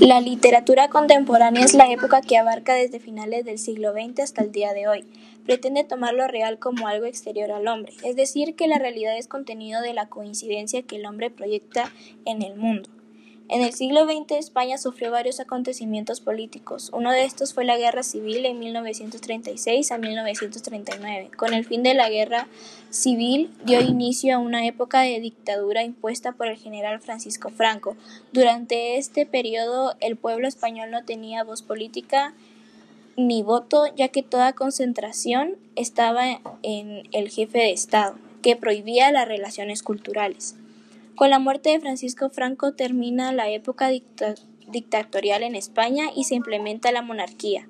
La literatura contemporánea es la época que abarca desde finales del siglo XX hasta el día de hoy. Pretende tomar lo real como algo exterior al hombre, es decir, que la realidad es contenido de la coincidencia que el hombre proyecta en el mundo. En el siglo XX España sufrió varios acontecimientos políticos. Uno de estos fue la Guerra Civil en 1936 a 1939. Con el fin de la Guerra Civil dio inicio a una época de dictadura impuesta por el general Francisco Franco. Durante este periodo el pueblo español no tenía voz política ni voto, ya que toda concentración estaba en el jefe de Estado, que prohibía las relaciones culturales. Con la muerte de Francisco Franco termina la época dictatorial en España y se implementa la monarquía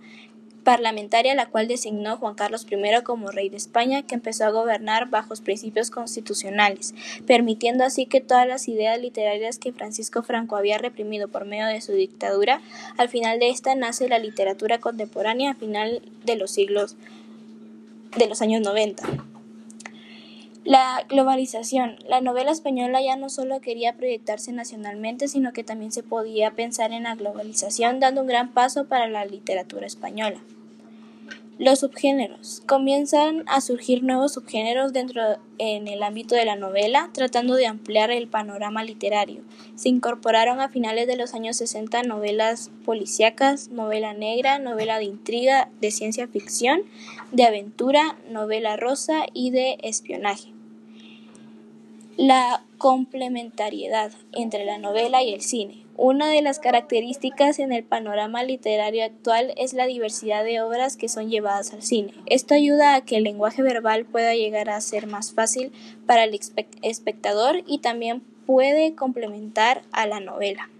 parlamentaria, la cual designó Juan Carlos I como rey de España, que empezó a gobernar bajo principios constitucionales, permitiendo así que todas las ideas literarias que Francisco Franco había reprimido por medio de su dictadura, al final de esta nace la literatura contemporánea a final de los siglos de los años 90. La globalización. La novela española ya no solo quería proyectarse nacionalmente, sino que también se podía pensar en la globalización, dando un gran paso para la literatura española. Los subgéneros. Comienzan a surgir nuevos subgéneros dentro en el ámbito de la novela, tratando de ampliar el panorama literario. Se incorporaron a finales de los años 60 novelas policíacas, novela negra, novela de intriga, de ciencia ficción, de aventura, novela rosa y de espionaje. La complementariedad entre la novela y el cine. Una de las características en el panorama literario actual es la diversidad de obras que son llevadas al cine. Esto ayuda a que el lenguaje verbal pueda llegar a ser más fácil para el espectador y también puede complementar a la novela.